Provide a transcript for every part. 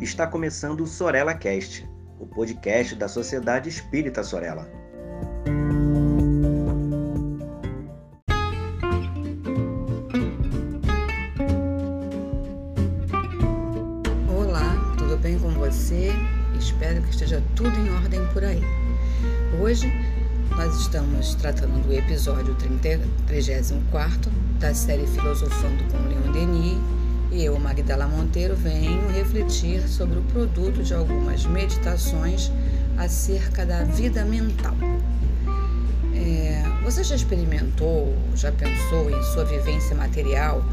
Está começando o Sorella Cast, o podcast da Sociedade Espírita Sorella. Olá, tudo bem com você? Espero que esteja tudo em ordem por aí. Hoje nós estamos tratando do episódio 34 da série Filosofando com Leon Denis e eu, Magdala Monteiro, venho refletir sobre o produto de algumas meditações acerca da vida mental. É, você já experimentou, já pensou em sua vivência material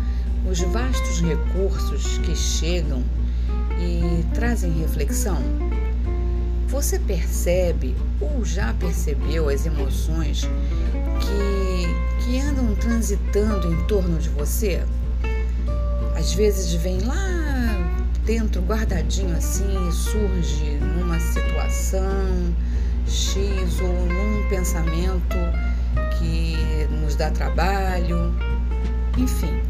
os vastos recursos que chegam e trazem reflexão? Você percebe ou já percebeu as emoções que, que andam transitando em torno de você? Às vezes vem lá dentro, guardadinho assim, surge numa situação X ou num pensamento que nos dá trabalho. Enfim,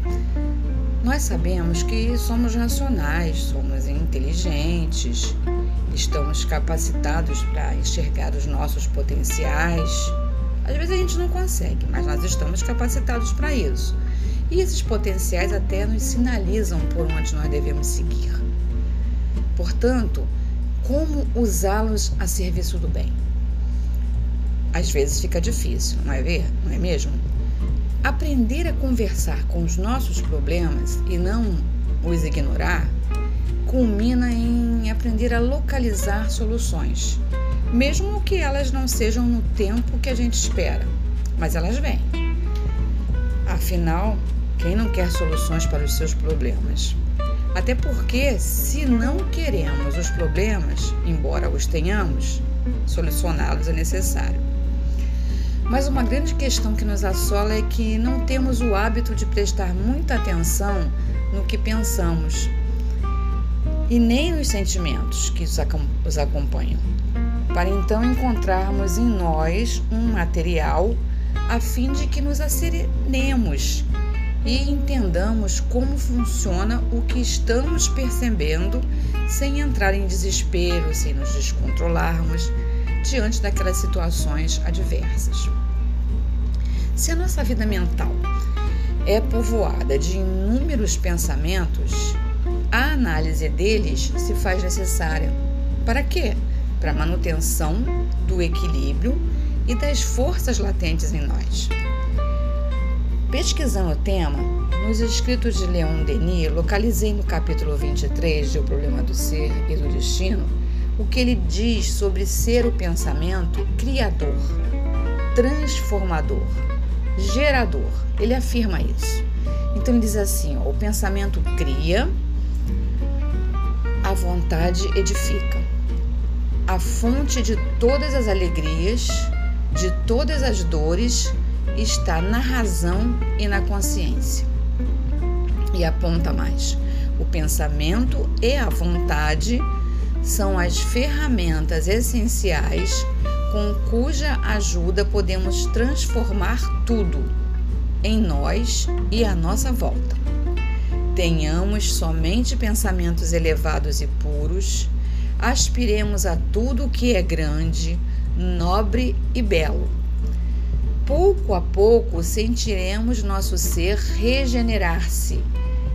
nós sabemos que somos racionais, somos inteligentes, estamos capacitados para enxergar os nossos potenciais. Às vezes a gente não consegue, mas nós estamos capacitados para isso. E esses potenciais até nos sinalizam por onde nós devemos seguir. Portanto, como usá-los a serviço do bem? Às vezes fica difícil, não é ver? Não é mesmo? Aprender a conversar com os nossos problemas e não os ignorar culmina em aprender a localizar soluções, mesmo que elas não sejam no tempo que a gente espera, mas elas vêm. Afinal, quem não quer soluções para os seus problemas? Até porque, se não queremos os problemas, embora os tenhamos, solucioná-los é necessário. Mas uma grande questão que nos assola é que não temos o hábito de prestar muita atenção no que pensamos e nem nos sentimentos que os acompanham, para então encontrarmos em nós um material a fim de que nos acerenemos e entendamos como funciona o que estamos percebendo sem entrar em desespero, sem nos descontrolarmos diante daquelas situações adversas. Se a nossa vida mental é povoada de inúmeros pensamentos, a análise deles se faz necessária. Para quê? Para a manutenção do equilíbrio e das forças latentes em nós. Pesquisando o tema, nos escritos de Leon Denis, localizei no capítulo 23 de O Problema do Ser e do Destino o que ele diz sobre ser o pensamento criador, transformador, gerador. Ele afirma isso. Então ele diz assim: ó, o pensamento cria, a vontade edifica. A fonte de todas as alegrias, de todas as dores, está na razão e na consciência. E aponta mais: o pensamento e a vontade são as ferramentas essenciais com cuja ajuda podemos transformar tudo em nós e à nossa volta. Tenhamos somente pensamentos elevados e puros, aspiremos a tudo o que é grande, nobre e belo. Pouco a pouco sentiremos nosso ser regenerar-se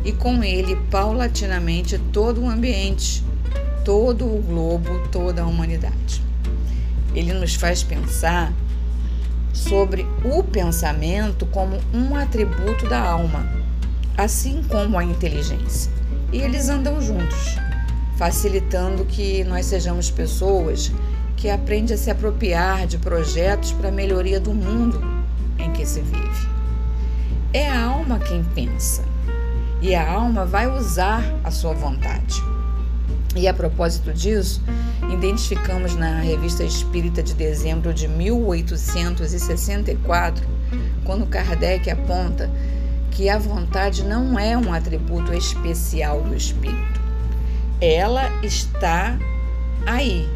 e com ele paulatinamente todo o ambiente, todo o globo, toda a humanidade. Ele nos faz pensar sobre o pensamento como um atributo da alma assim como a inteligência. E eles andam juntos, facilitando que nós sejamos pessoas que aprendem a se apropriar de projetos para a melhoria do mundo em que se vive. É a alma quem pensa, e a alma vai usar a sua vontade. E a propósito disso, identificamos na Revista Espírita de dezembro de 1864, quando Kardec aponta que a vontade não é um atributo especial do espírito. Ela está aí,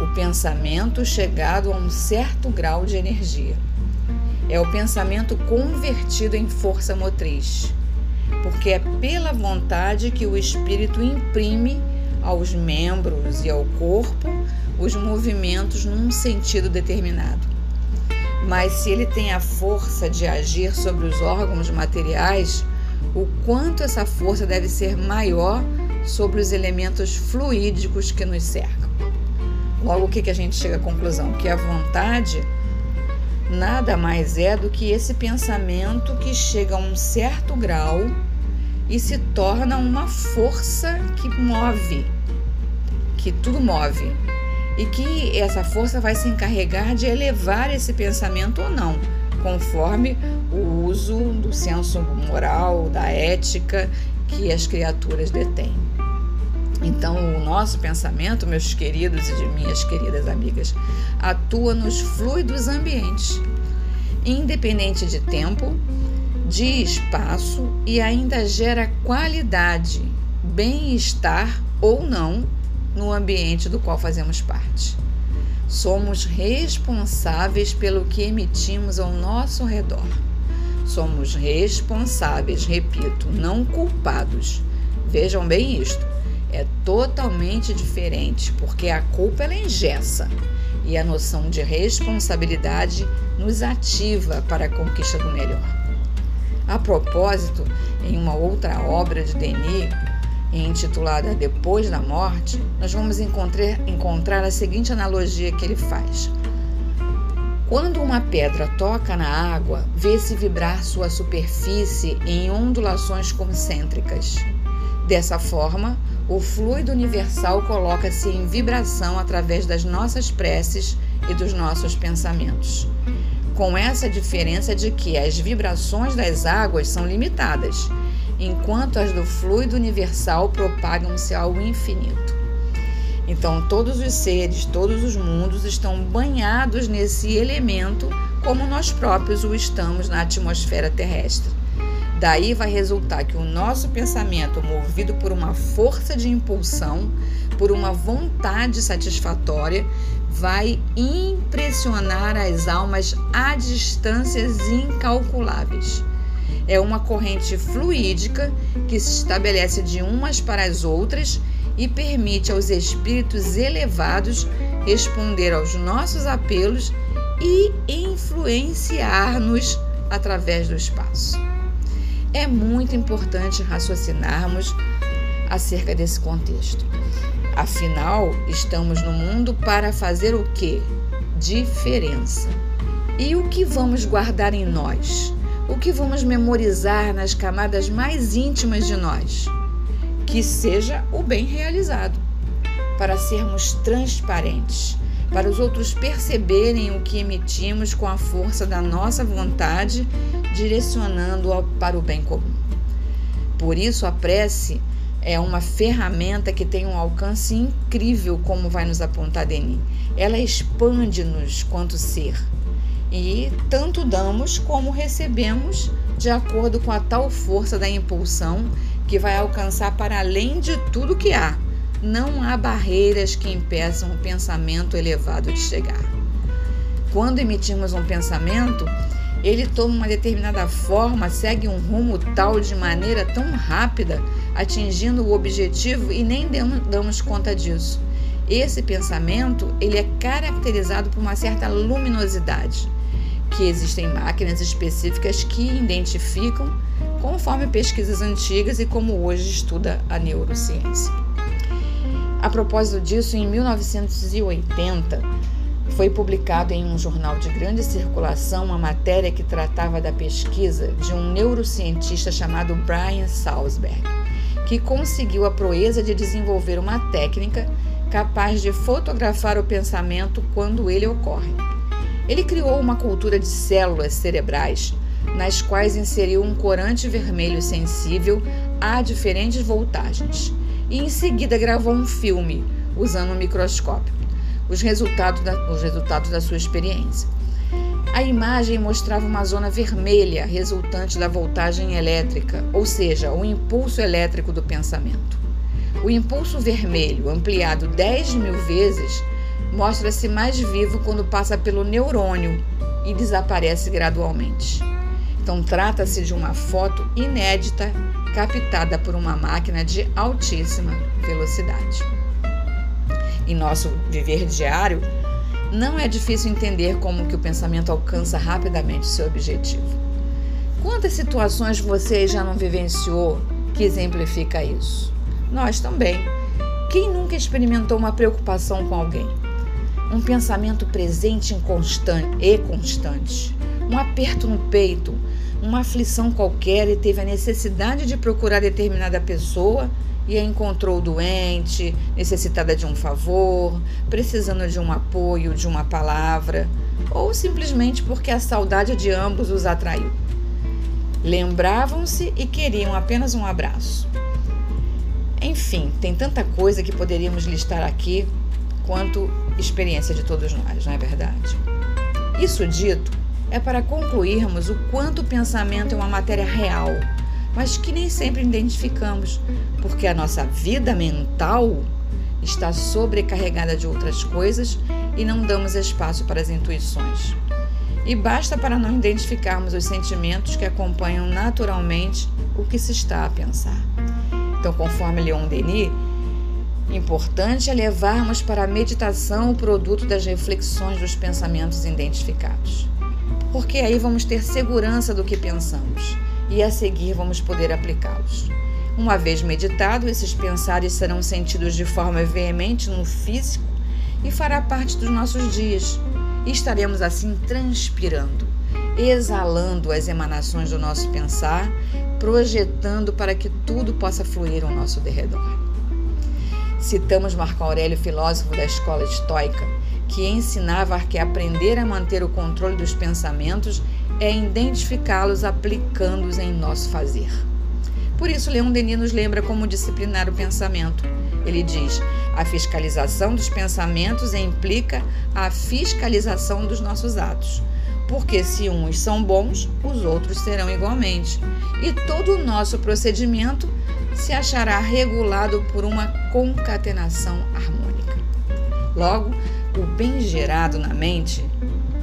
o pensamento chegado a um certo grau de energia. É o pensamento convertido em força motriz, porque é pela vontade que o espírito imprime aos membros e ao corpo os movimentos num sentido determinado. Mas se ele tem a força de agir sobre os órgãos materiais, o quanto essa força deve ser maior sobre os elementos fluídicos que nos cercam. Logo, o que, que a gente chega à conclusão? Que a vontade nada mais é do que esse pensamento que chega a um certo grau e se torna uma força que move, que tudo move. E que essa força vai se encarregar de elevar esse pensamento ou não, conforme o uso do senso moral, da ética que as criaturas detêm. Então, o nosso pensamento, meus queridos e minhas queridas amigas, atua nos fluidos ambientes, independente de tempo, de espaço e ainda gera qualidade, bem-estar ou não no ambiente do qual fazemos parte. Somos responsáveis pelo que emitimos ao nosso redor. Somos responsáveis, repito, não culpados. Vejam bem isto é totalmente diferente, porque a culpa ela engessa e a noção de responsabilidade nos ativa para a conquista do melhor. A propósito, em uma outra obra de Denis, intitulada Depois da Morte, nós vamos encontrar, encontrar a seguinte analogia que ele faz. Quando uma pedra toca na água, vê-se vibrar sua superfície em ondulações concêntricas. Dessa forma, o fluido universal coloca-se em vibração através das nossas preces e dos nossos pensamentos. Com essa diferença de que as vibrações das águas são limitadas, enquanto as do fluido universal propagam-se ao infinito. Então, todos os seres, todos os mundos estão banhados nesse elemento, como nós próprios o estamos na atmosfera terrestre. Daí vai resultar que o nosso pensamento, movido por uma força de impulsão, por uma vontade satisfatória, vai impressionar as almas a distâncias incalculáveis. É uma corrente fluídica que se estabelece de umas para as outras e permite aos espíritos elevados responder aos nossos apelos e influenciar-nos através do espaço. É muito importante raciocinarmos acerca desse contexto. Afinal, estamos no mundo para fazer o que? Diferença. E o que vamos guardar em nós? O que vamos memorizar nas camadas mais íntimas de nós? Que seja o bem realizado, para sermos transparentes, para os outros perceberem o que emitimos com a força da nossa vontade direcionando-a para o bem comum. Por isso, a prece é uma ferramenta que tem um alcance incrível, como vai nos apontar Denis. Ela expande-nos quanto ser. E tanto damos como recebemos de acordo com a tal força da impulsão que vai alcançar para além de tudo que há. Não há barreiras que impeçam o pensamento elevado de chegar. Quando emitimos um pensamento, ele toma uma determinada forma, segue um rumo tal de maneira tão rápida, atingindo o objetivo e nem damos conta disso. Esse pensamento ele é caracterizado por uma certa luminosidade, que existem máquinas específicas que identificam, conforme pesquisas antigas e como hoje estuda a neurociência. A propósito disso, em 1980, foi publicado em um jornal de grande circulação uma matéria que tratava da pesquisa de um neurocientista chamado Brian Salzberg, que conseguiu a proeza de desenvolver uma técnica capaz de fotografar o pensamento quando ele ocorre. Ele criou uma cultura de células cerebrais nas quais inseriu um corante vermelho sensível a diferentes voltagens e em seguida gravou um filme usando um microscópio os resultados da, os resultados da sua experiência. A imagem mostrava uma zona vermelha resultante da voltagem elétrica, ou seja, o impulso elétrico do pensamento. O impulso vermelho, ampliado 10 mil vezes, mostra-se mais vivo quando passa pelo neurônio e desaparece gradualmente. Então, trata-se de uma foto inédita captada por uma máquina de altíssima velocidade. Em nosso viver diário, não é difícil entender como que o pensamento alcança rapidamente seu objetivo. Quantas situações você já não vivenciou que exemplifica isso? Nós também. Quem nunca experimentou uma preocupação com alguém? Um pensamento presente e constante, um aperto no peito, uma aflição qualquer e teve a necessidade de procurar determinada pessoa e a encontrou doente, necessitada de um favor, precisando de um apoio, de uma palavra, ou simplesmente porque a saudade de ambos os atraiu. Lembravam-se e queriam apenas um abraço. Enfim, tem tanta coisa que poderíamos listar aqui quanto experiência de todos nós, não é verdade? Isso dito, é para concluirmos o quanto o pensamento é uma matéria real mas que nem sempre identificamos, porque a nossa vida mental está sobrecarregada de outras coisas e não damos espaço para as intuições. E basta para não identificarmos os sentimentos que acompanham naturalmente o que se está a pensar. Então, conforme Leon Denis, importante é levarmos para a meditação o produto das reflexões dos pensamentos identificados. Porque aí vamos ter segurança do que pensamos e a seguir vamos poder aplicá-los. Uma vez meditado, esses pensares serão sentidos de forma veemente no físico e fará parte dos nossos dias. E estaremos assim transpirando, exalando as emanações do nosso pensar, projetando para que tudo possa fluir ao nosso derredor. Citamos Marco Aurélio, filósofo da escola estoica, que ensinava que aprender a manter o controle dos pensamentos é identificá-los aplicando-os em nosso fazer. Por isso, Leon Denis nos lembra como disciplinar o pensamento. Ele diz: a fiscalização dos pensamentos implica a fiscalização dos nossos atos. Porque se uns são bons, os outros serão igualmente. E todo o nosso procedimento se achará regulado por uma concatenação harmônica. Logo, o bem gerado na mente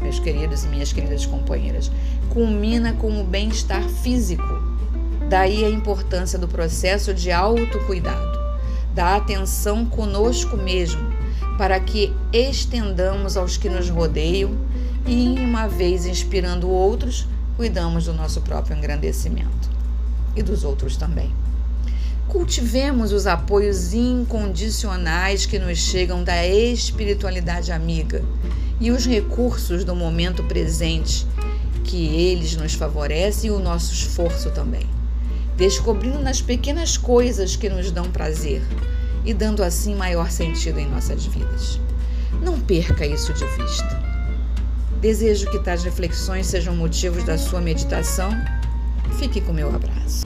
meus queridos e minhas queridas companheiras, culmina com o bem-estar físico. Daí a importância do processo de autocuidado, da atenção conosco mesmo, para que estendamos aos que nos rodeiam e, uma vez inspirando outros, cuidamos do nosso próprio engrandecimento e dos outros também. Cultivemos os apoios incondicionais que nos chegam da espiritualidade amiga e os recursos do momento presente, que eles nos favorecem e o nosso esforço também, descobrindo nas pequenas coisas que nos dão prazer e dando assim maior sentido em nossas vidas. Não perca isso de vista. Desejo que tais reflexões sejam motivos da sua meditação. Fique com meu abraço.